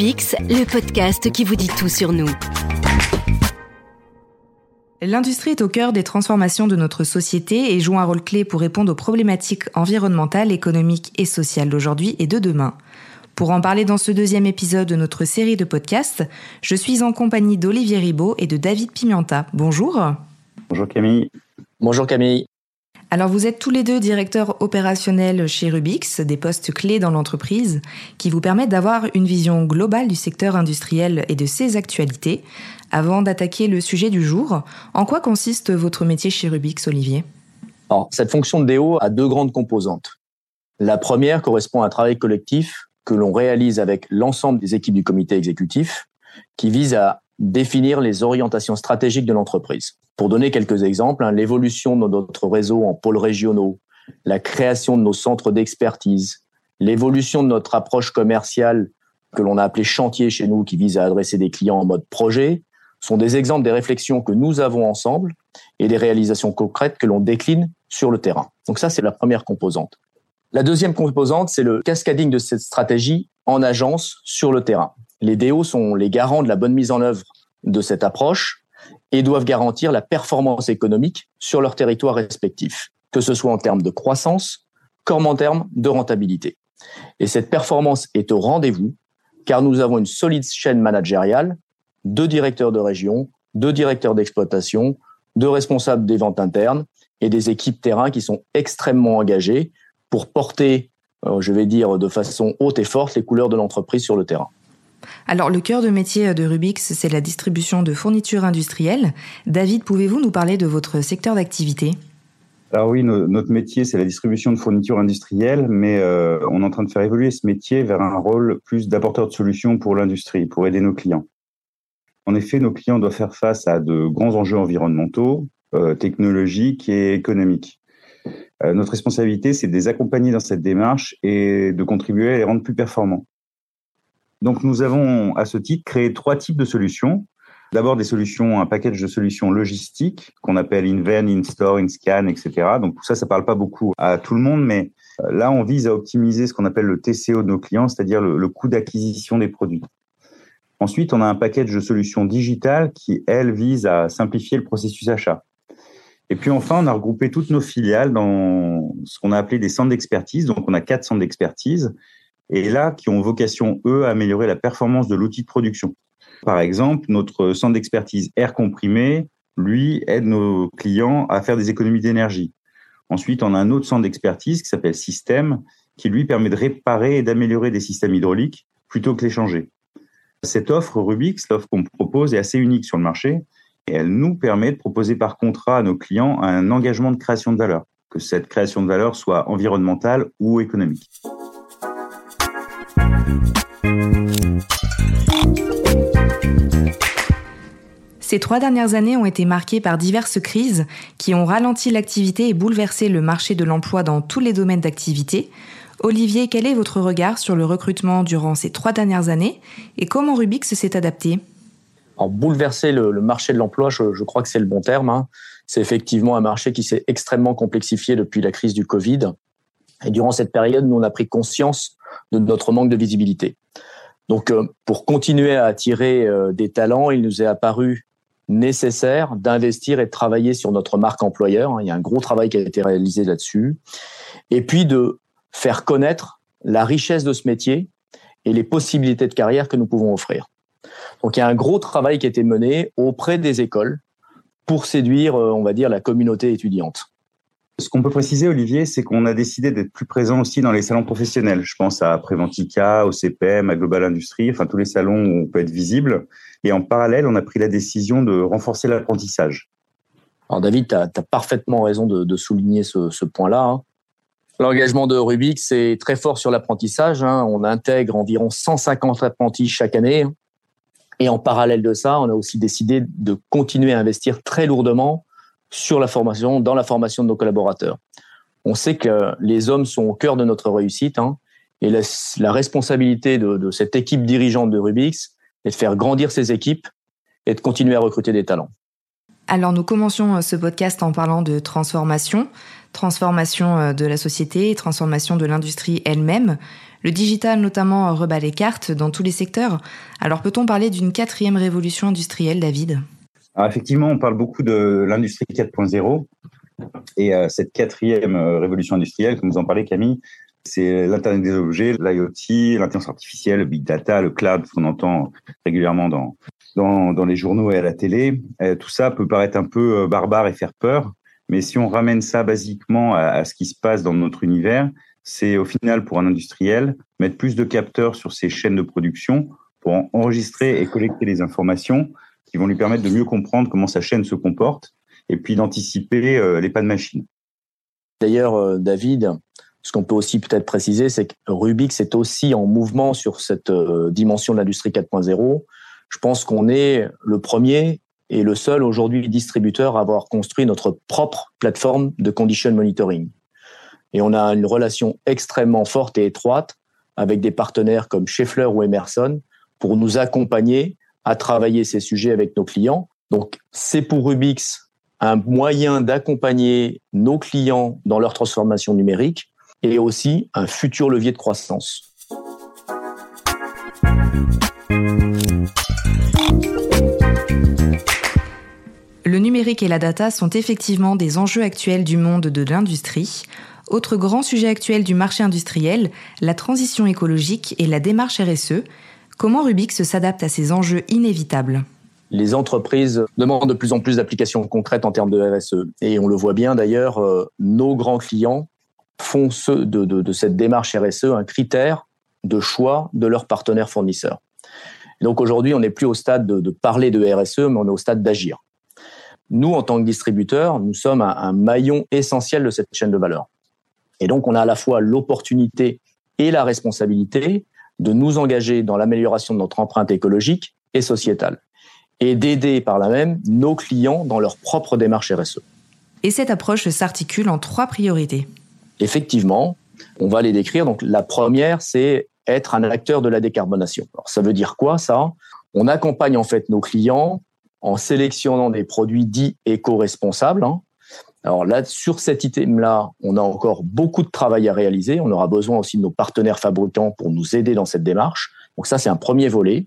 Le podcast qui vous dit tout sur nous. L'industrie est au cœur des transformations de notre société et joue un rôle clé pour répondre aux problématiques environnementales, économiques et sociales d'aujourd'hui et de demain. Pour en parler dans ce deuxième épisode de notre série de podcasts, je suis en compagnie d'Olivier Ribaud et de David Pimienta. Bonjour. Bonjour Camille. Bonjour Camille. Alors vous êtes tous les deux directeurs opérationnels chez Rubix, des postes clés dans l'entreprise qui vous permettent d'avoir une vision globale du secteur industriel et de ses actualités. Avant d'attaquer le sujet du jour, en quoi consiste votre métier chez Rubix, Olivier? Cette fonction de DO a deux grandes composantes. La première correspond à un travail collectif que l'on réalise avec l'ensemble des équipes du comité exécutif qui vise à définir les orientations stratégiques de l'entreprise. Pour donner quelques exemples, hein, l'évolution de notre réseau en pôles régionaux, la création de nos centres d'expertise, l'évolution de notre approche commerciale que l'on a appelé chantier chez nous, qui vise à adresser des clients en mode projet, sont des exemples des réflexions que nous avons ensemble et des réalisations concrètes que l'on décline sur le terrain. Donc ça, c'est la première composante. La deuxième composante, c'est le cascading de cette stratégie en agence sur le terrain. Les DO sont les garants de la bonne mise en œuvre de cette approche et doivent garantir la performance économique sur leur territoire respectif, que ce soit en termes de croissance comme en termes de rentabilité. Et cette performance est au rendez-vous car nous avons une solide chaîne managériale, deux directeurs de région, deux directeurs d'exploitation, deux responsables des ventes internes et des équipes terrain qui sont extrêmement engagées pour porter, euh, je vais dire de façon haute et forte, les couleurs de l'entreprise sur le terrain. Alors, le cœur de métier de Rubix, c'est la distribution de fournitures industrielles. David, pouvez-vous nous parler de votre secteur d'activité? Alors oui, notre métier, c'est la distribution de fournitures industrielles, mais euh, on est en train de faire évoluer ce métier vers un rôle plus d'apporteur de solutions pour l'industrie, pour aider nos clients. En effet, nos clients doivent faire face à de grands enjeux environnementaux, euh, technologiques et économiques. Euh, notre responsabilité, c'est de les accompagner dans cette démarche et de contribuer à les rendre plus performants. Donc, nous avons à ce titre créé trois types de solutions. D'abord, des solutions, un package de solutions logistiques qu'on appelle InVen, InStore, InScan, etc. Donc, tout ça, ça parle pas beaucoup à tout le monde, mais euh, là, on vise à optimiser ce qu'on appelle le TCO de nos clients, c'est-à-dire le, coût d'acquisition des produits. Ensuite, on a un package de solutions digitales qui, elles, vise à simplifier le processus achat. Et puis enfin, on a regroupé toutes nos filiales dans ce qu'on a appelé des centres d'expertise. Donc, on a quatre centres d'expertise et là, qui ont vocation, eux, à améliorer la performance de l'outil de production. Par exemple, notre centre d'expertise air comprimé, lui, aide nos clients à faire des économies d'énergie. Ensuite, on a un autre centre d'expertise qui s'appelle Système, qui lui permet de réparer et d'améliorer des systèmes hydrauliques plutôt que les changer. Cette offre Rubix, l'offre qu'on propose, est assez unique sur le marché et elle nous permet de proposer par contrat à nos clients un engagement de création de valeur, que cette création de valeur soit environnementale ou économique. Ces trois dernières années ont été marquées par diverses crises qui ont ralenti l'activité et bouleversé le marché de l'emploi dans tous les domaines d'activité. Olivier, quel est votre regard sur le recrutement durant ces trois dernières années et comment Rubix s'est adapté? Alors, bouleverser le, marché de l'emploi, je, crois que c'est le bon terme. Hein. C'est effectivement un marché qui s'est extrêmement complexifié depuis la crise du Covid. Et durant cette période, nous, on a pris conscience de notre manque de visibilité. Donc, euh, pour continuer à attirer euh, des talents, il nous est apparu nécessaire d'investir et de travailler sur notre marque employeur. Il y a un gros travail qui a été réalisé là-dessus. Et puis de faire connaître la richesse de ce métier et les possibilités de carrière que nous pouvons offrir. Donc il y a un gros travail qui a été mené auprès des écoles pour séduire, euh, on va dire, la communauté étudiante. Ce qu'on peut préciser, Olivier, c'est qu'on a décidé d'être plus présent aussi dans les salons professionnels. Je pense à Préventica, au CPM, à Global Industrie, enfin tous les salons où on peut être visible. Et en parallèle, on a pris la décision de renforcer l'apprentissage. Alors David, tu as, parfaitement raison de, souligner ce, point-là. Hein. L'engagement de Rubik, c'est très fort sur l'apprentissage. Hein. On intègre environ 150 apprentis chaque année. Et en parallèle de ça, on a aussi décidé de continuer à investir très lourdement sur la formation, dans la formation de nos collaborateurs. On sait que les hommes sont au cœur de notre réussite hein, et la, responsabilité de, cette équipe dirigeante de Rubix est de faire grandir ces équipes et de continuer à recruter des talents. Alors nous commencions euh, ce podcast en parlant de transformation, transformation euh, de la société, transformation de l'industrie elle-même. Le digital notamment rebat les cartes dans tous les secteurs. Alors peut-on parler d'une quatrième révolution industrielle, David? Effectivement, on parle beaucoup de l'industrie 4.0. Et euh, cette quatrième euh, révolution industrielle, comme vous en parlez Camille, c'est l'Internet des objets, l'IoT, l'intelligence artificielle, le big data, le cloud, qu'on entend régulièrement dans, dans, dans, les journaux et à la télé. Euh, tout ça peut paraître un peu barbare et faire peur, mais si on ramène ça basiquement à, à ce qui se passe dans notre univers, c'est au final pour un industriel mettre plus de capteurs sur ses chaînes de production pour enregistrer et collecter les informations qui vont lui permettre de mieux comprendre comment sa chaîne se comporte et puis d'anticiper euh, les pas de machine. D'ailleurs, euh, David, ce qu'on peut aussi peut-être préciser, c'est que Rubix est aussi en mouvement sur cette euh, dimension de l'industrie 4.0. Je pense qu'on est le premier et le seul aujourd'hui distributeur à avoir construit notre propre plateforme de condition monitoring. Et on a une relation extrêmement forte et étroite avec des partenaires comme Schaeffler ou Emerson pour nous accompagner à travailler ces sujets avec nos clients. Donc, c'est pour Rubix un moyen d'accompagner nos clients dans leur transformation numérique et aussi un futur levier de croissance. Le numérique et la data sont effectivement des enjeux actuels du monde de l'industrie. Autre grand sujet actuel du marché industriel, la transition écologique et la démarche RSE. Comment Rubix s'adapte à ces enjeux inévitables les entreprises demandent de plus en plus d'applications concrètes en termes de RSE. Et on le voit bien d'ailleurs, euh, nos grands clients font de, cette démarche RSE un critère de choix de leurs partenaires fournisseurs. donc aujourd'hui, on n'est plus au stade de, parler de RSE, mais on est au stade d'agir. Nous, en tant que distributeurs, nous sommes un maillon essentiel de cette chaîne de valeur. Et donc, on a à la fois l'opportunité et la responsabilité de nous engager dans l'amélioration de notre empreinte écologique et sociétale et d'aider par là même nos clients dans leur propre démarche RSE. Et cette approche s'articule en trois priorités. Effectivement, on va les décrire. Donc la première, c'est être un acteur de la décarbonation. Alors ça veut dire quoi ça? On accompagne en fait nos clients en sélectionnant des produits dits éco-responsables, hein, alors là, sur cet item-là, on a encore beaucoup de travail à réaliser. On aura besoin aussi de nos partenaires fabricants pour nous aider dans cette démarche. Donc ça, c'est un premier volet.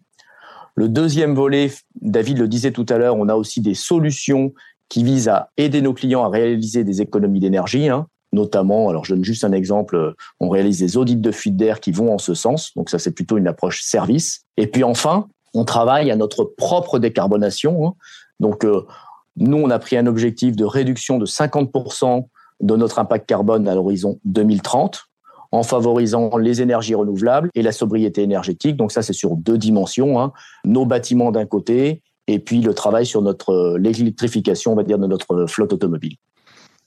Le deuxième volet, David le disait tout à l'heure, on a aussi des solutions qui visent à aider nos clients à réaliser des économies d'énergie, hein. notamment, alors je donne juste un exemple, on réalise des audits de fuite d'air qui vont en ce sens, donc ça c'est plutôt une approche service. Et puis enfin, on travaille à notre propre décarbonation. Hein. Donc euh, nous, on a pris un objectif de réduction de 50% de notre impact carbone à l'horizon 2030 en favorisant les énergies renouvelables et la sobriété énergétique. Donc ça, c'est sur deux dimensions. Hein. Nos bâtiments d'un côté et puis le travail sur notre l'électrification, on va dire, de notre flotte automobile.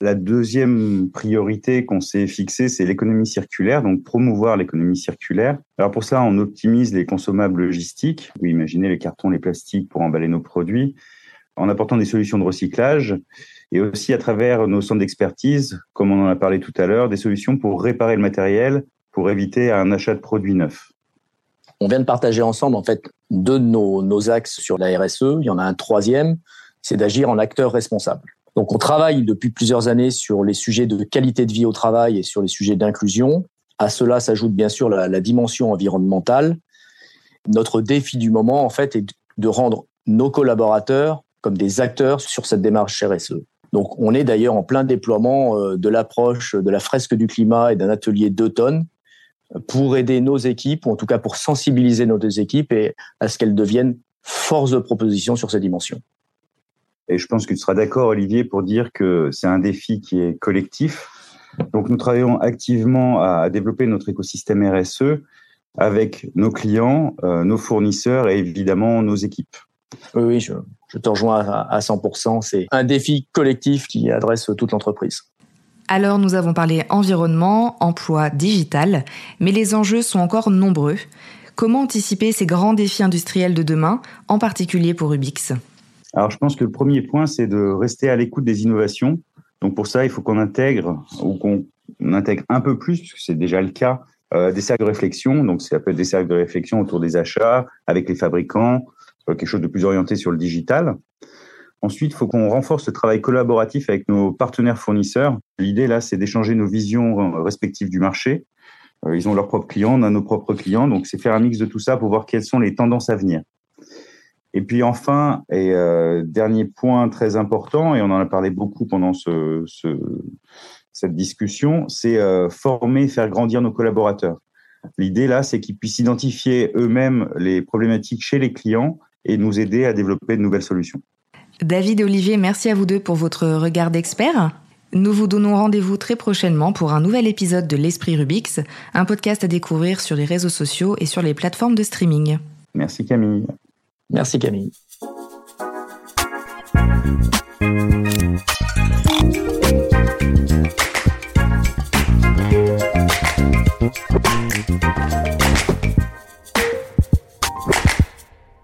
La deuxième priorité qu'on s'est fixée, c'est l'économie circulaire, donc promouvoir l'économie circulaire. Alors pour ça, on optimise les consommables logistiques. Vous imaginez les cartons, les plastiques pour emballer nos produits en apportant des solutions de recyclage et aussi à travers nos centres d'expertise, comme on en a parlé tout à l'heure, des solutions pour réparer le matériel, pour éviter un achat de produits neufs. On vient de partager ensemble en fait deux de nos, nos axes sur la RSE. Il y en a un troisième, c'est d'agir en acteur responsable. Donc on travaille depuis plusieurs années sur les sujets de qualité de vie au travail et sur les sujets d'inclusion. À cela s'ajoute bien sûr la, la dimension environnementale. Notre défi du moment en fait est de rendre nos collaborateurs comme des acteurs sur cette démarche RSE. Donc, on est d'ailleurs en plein déploiement euh, de l'approche de la fresque du climat et d'un atelier d'automne pour aider nos équipes, ou en tout cas pour sensibiliser nos deux équipes et à ce qu'elles deviennent force de proposition sur ces dimensions. Et je pense que tu seras d'accord, Olivier, pour dire que c'est un défi qui est collectif. Donc, nous travaillons activement à développer notre écosystème RSE avec nos clients, euh, nos fournisseurs et évidemment nos équipes. Oui, oui, je, je te rejoins à 100%. C'est un défi collectif qui adresse toute l'entreprise. Alors nous avons parlé environnement, emploi, digital, mais les enjeux sont encore nombreux. Comment anticiper ces grands défis industriels de demain, en particulier pour Ubix Alors je pense que le premier point, c'est de rester à l'écoute des innovations. Donc pour ça, il faut qu'on intègre ou qu'on intègre un peu plus, puisque c'est déjà le cas, euh, des cercles de réflexion. Donc ça peut être des cercles de réflexion autour des achats, avec les fabricants, quelque chose de plus orienté sur le digital. Ensuite, il faut qu'on renforce le travail collaboratif avec nos partenaires fournisseurs. L'idée, là, c'est d'échanger nos visions respectives du marché ils ont leurs propres clients, on a nos propres clients. Donc, c'est faire un mix de tout ça pour voir quelles sont les tendances à venir. Et puis enfin, et dernier point très important, et on en a parlé beaucoup pendant ce, cette discussion, c'est former faire grandir nos collaborateurs. L'idée là, c'est qu'ils puissent identifier eux-mêmes les problématiques chez les clients et nous aider à développer de nouvelles solutions. David et Olivier, merci à vous deux pour votre regard d'expert. Nous vous donnons rendez-vous très prochainement pour un nouvel épisode de L'Esprit Rubix, un podcast à découvrir sur les réseaux sociaux et sur les plateformes de streaming. Merci Camille. Merci Camille.